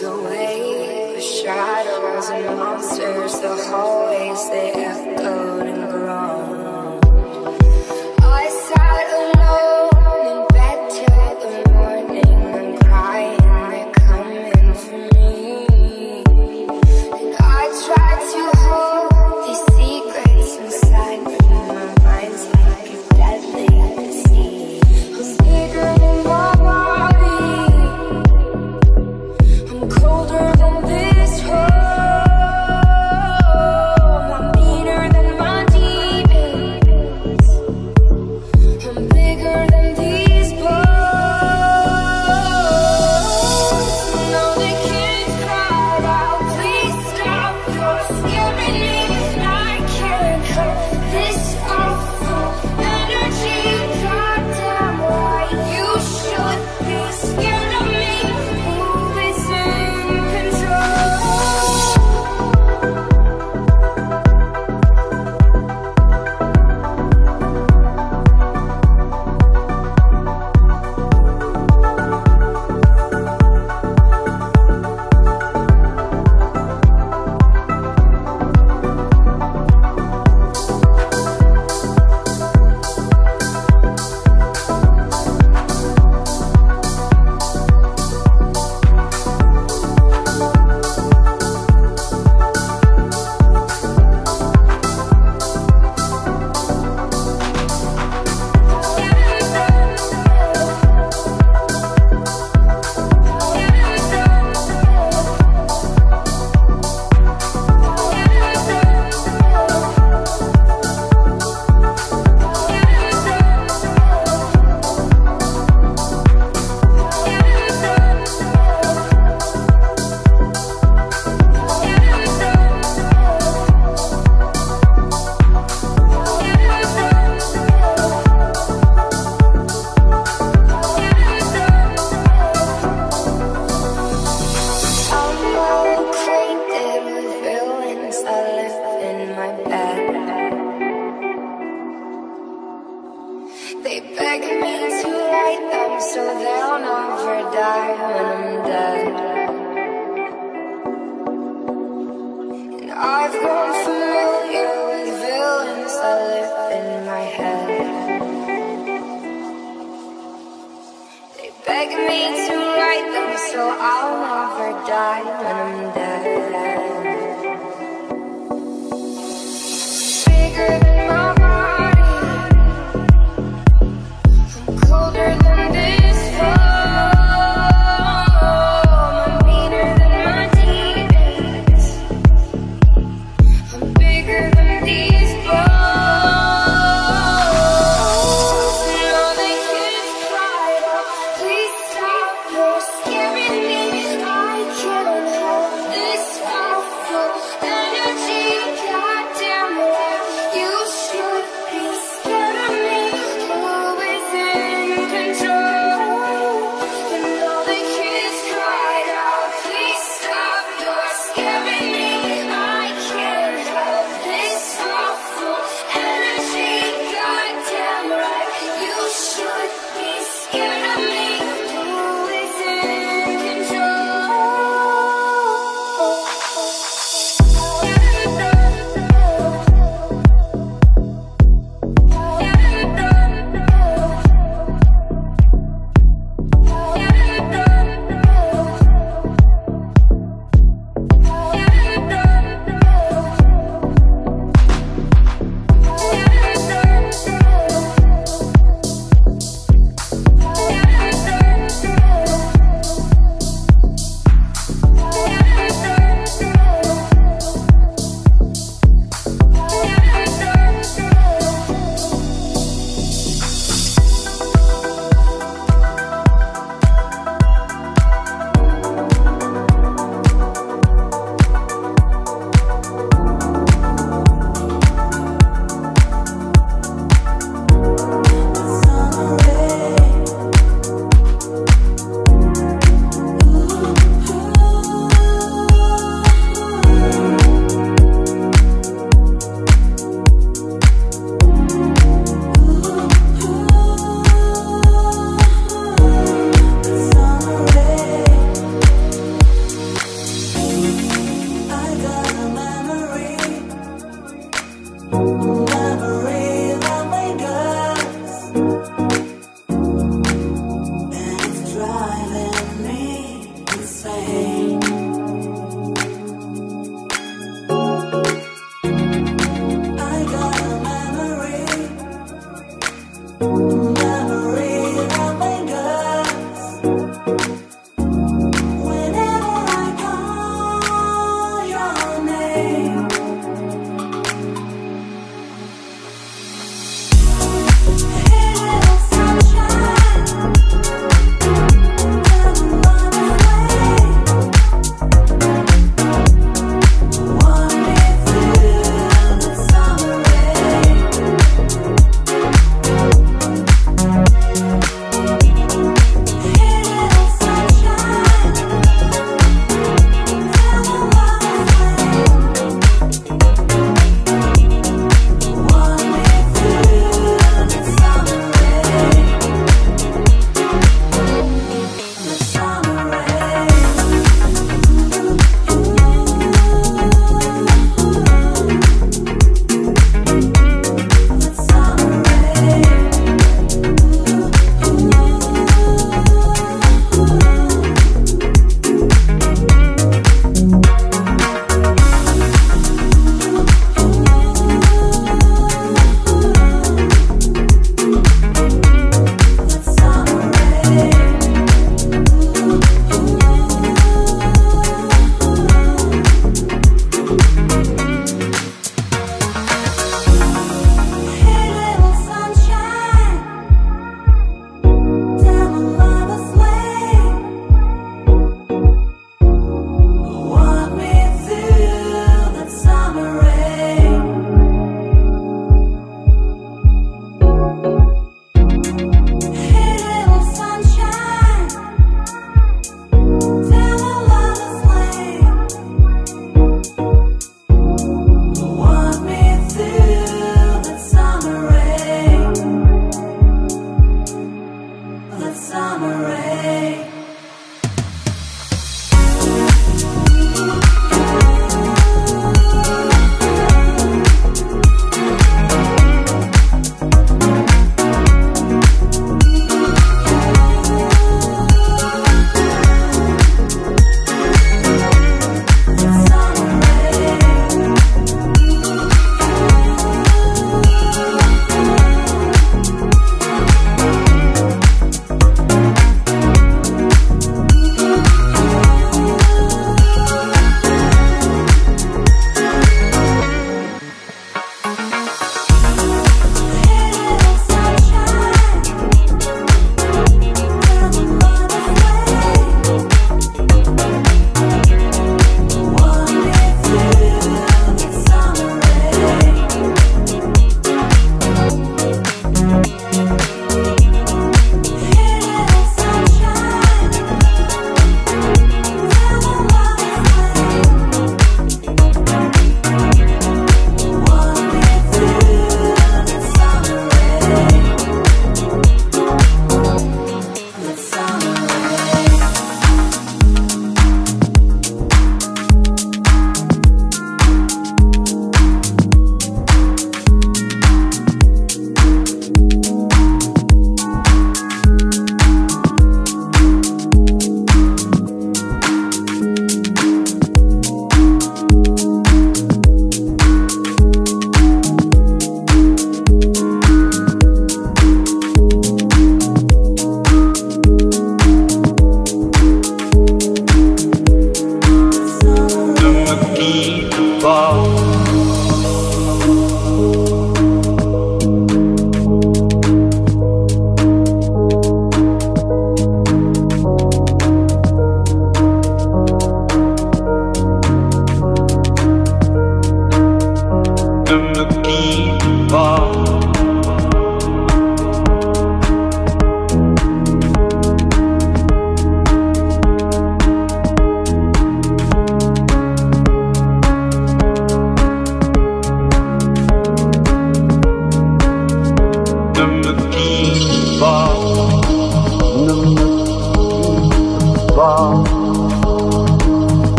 away. The shadows and monsters, the hallways, they echoed and groaned.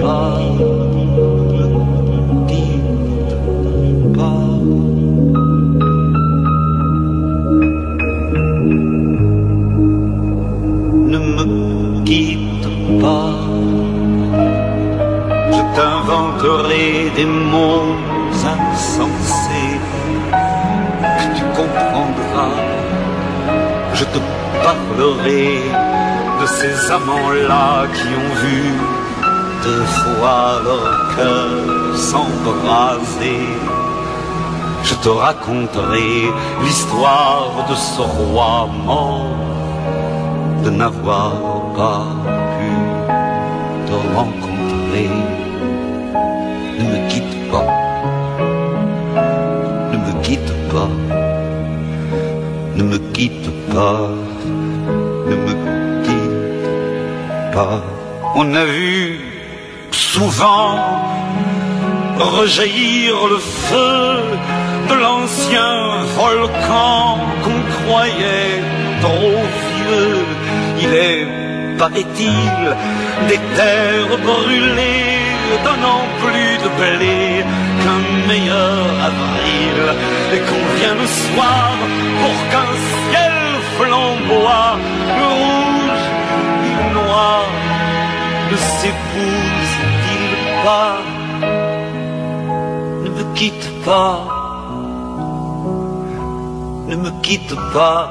Ne me guide pas, je t'inventerai des mots insensés tu comprendras. Je te parlerai de ces amants-là qui ont vu de fois leur cœur s'embraser. Je te raconterai l'histoire de ce roi mort de n'avoir pas pu te rencontrer. Ne me quitte pas, ne me quitte pas, ne me quitte pas, ne me quitte pas. On a vu souvent rejaillir le feu de l'ancien volcan qu'on croyait trop vieux. Il est, paraît-il, des terres brûlées donnant plus de blé qu'un meilleur avril et qu'on vient le soir pour qu'un ciel flamboie le rouge et le noir ne s'épouse-t-il Ne me quitte pas ne me quitte pas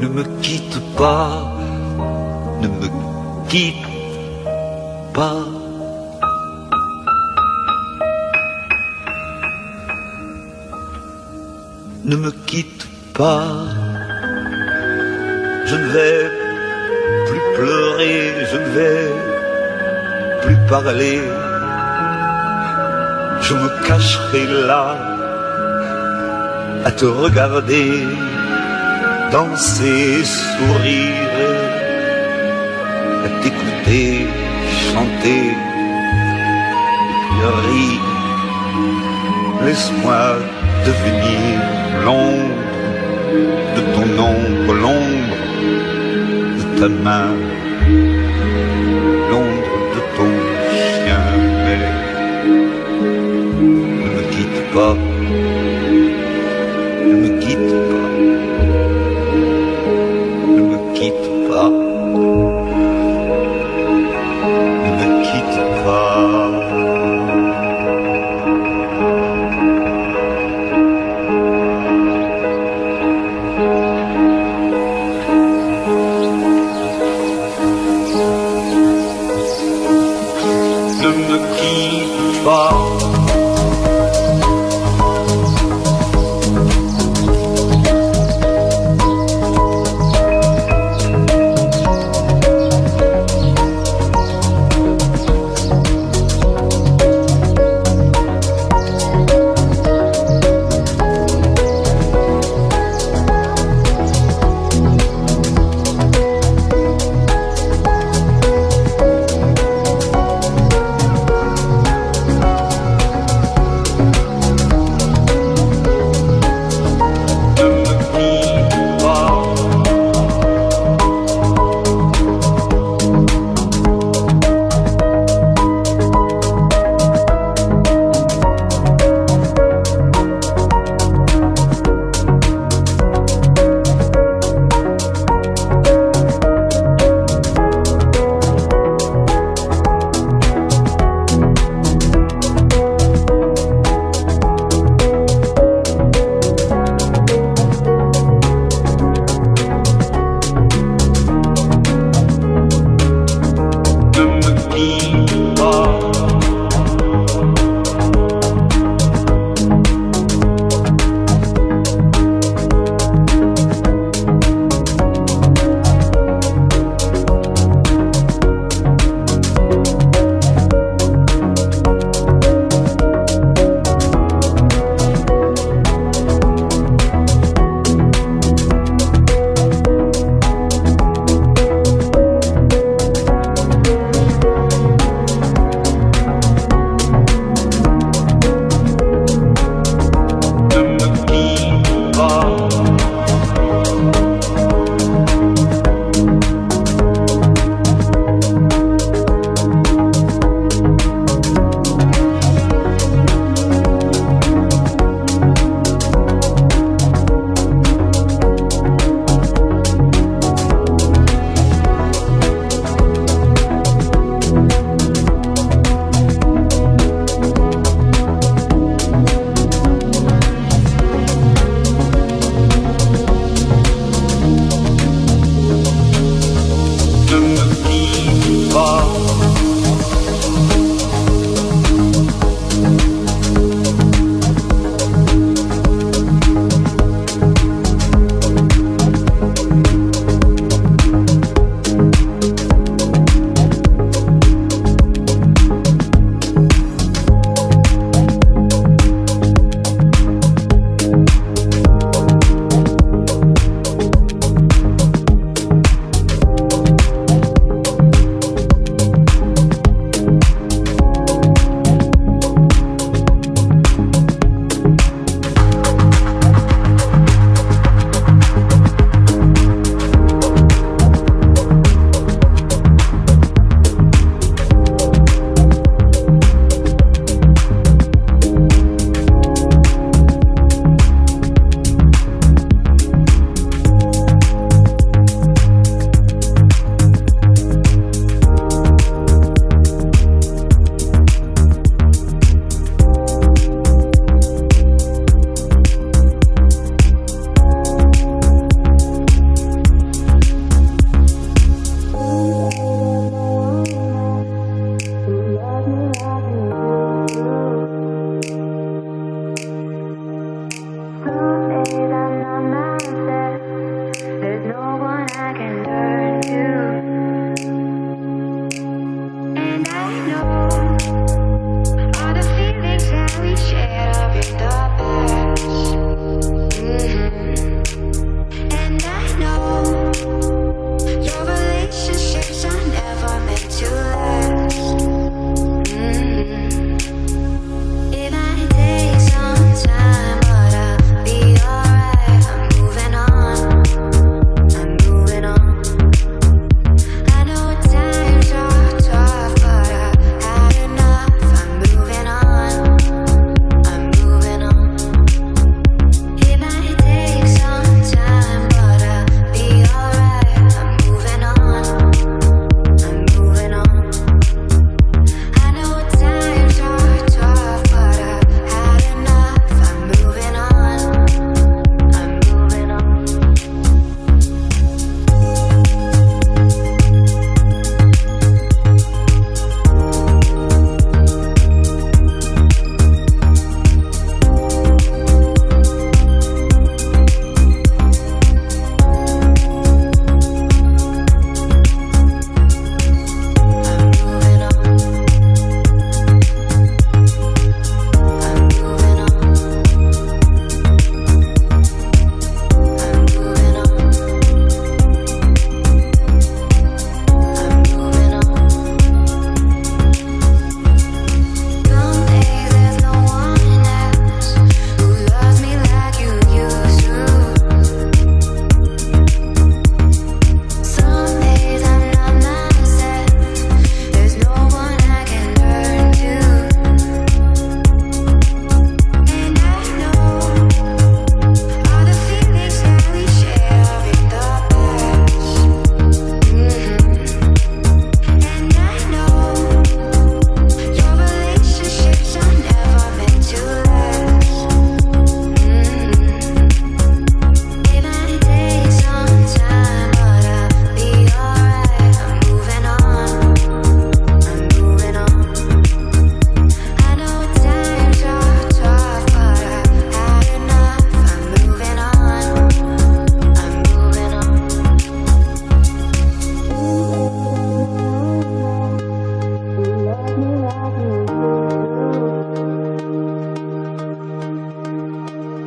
ne me quitte pas ne me quitte pas. Ne me quitte pas, je ne vais plus pleurer, je ne vais plus parler, je me cacherai là à te regarder danser, sourire, à t'écouter chanter, rire. Laisse-moi devenir l'ombre de ton ombre, l'ombre de ta main,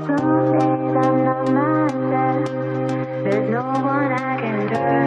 Some days I'm not myself. There's no one I can turn.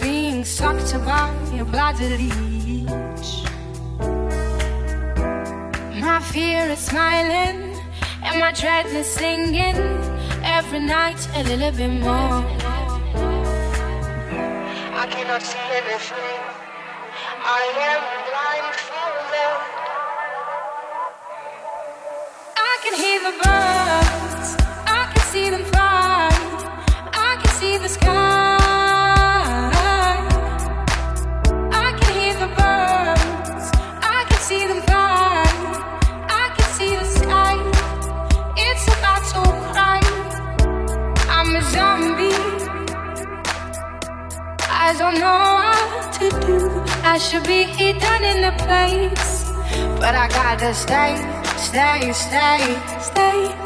being sucked by your blood leech. My fear is smiling, and my dread is singing every night a little bit more. I cannot see anything. I am blindfolded. I can hear the birds. don't know what to do. I should be down in the place, but I gotta stay, stay, stay, stay.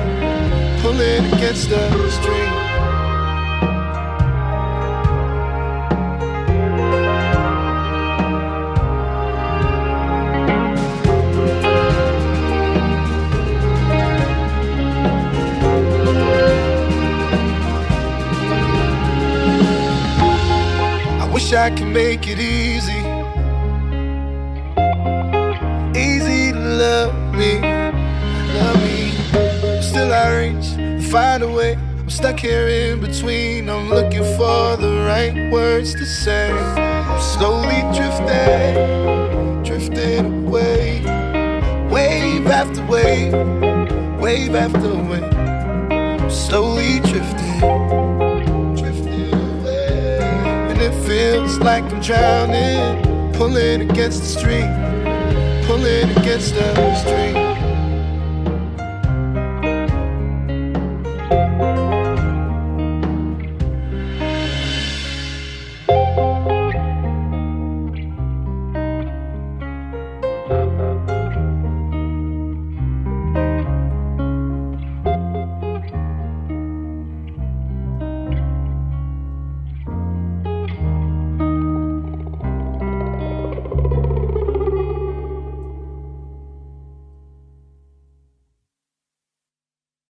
pulling against the stream. I wish I could make it easy. Find a way. I'm stuck here in between. I'm looking for the right words to say. I'm slowly drifting, drifting away. Wave after wave, wave after wave. I'm slowly drifting drifting away. And it feels like I'm drowning, pulling against the stream, pulling against the stream.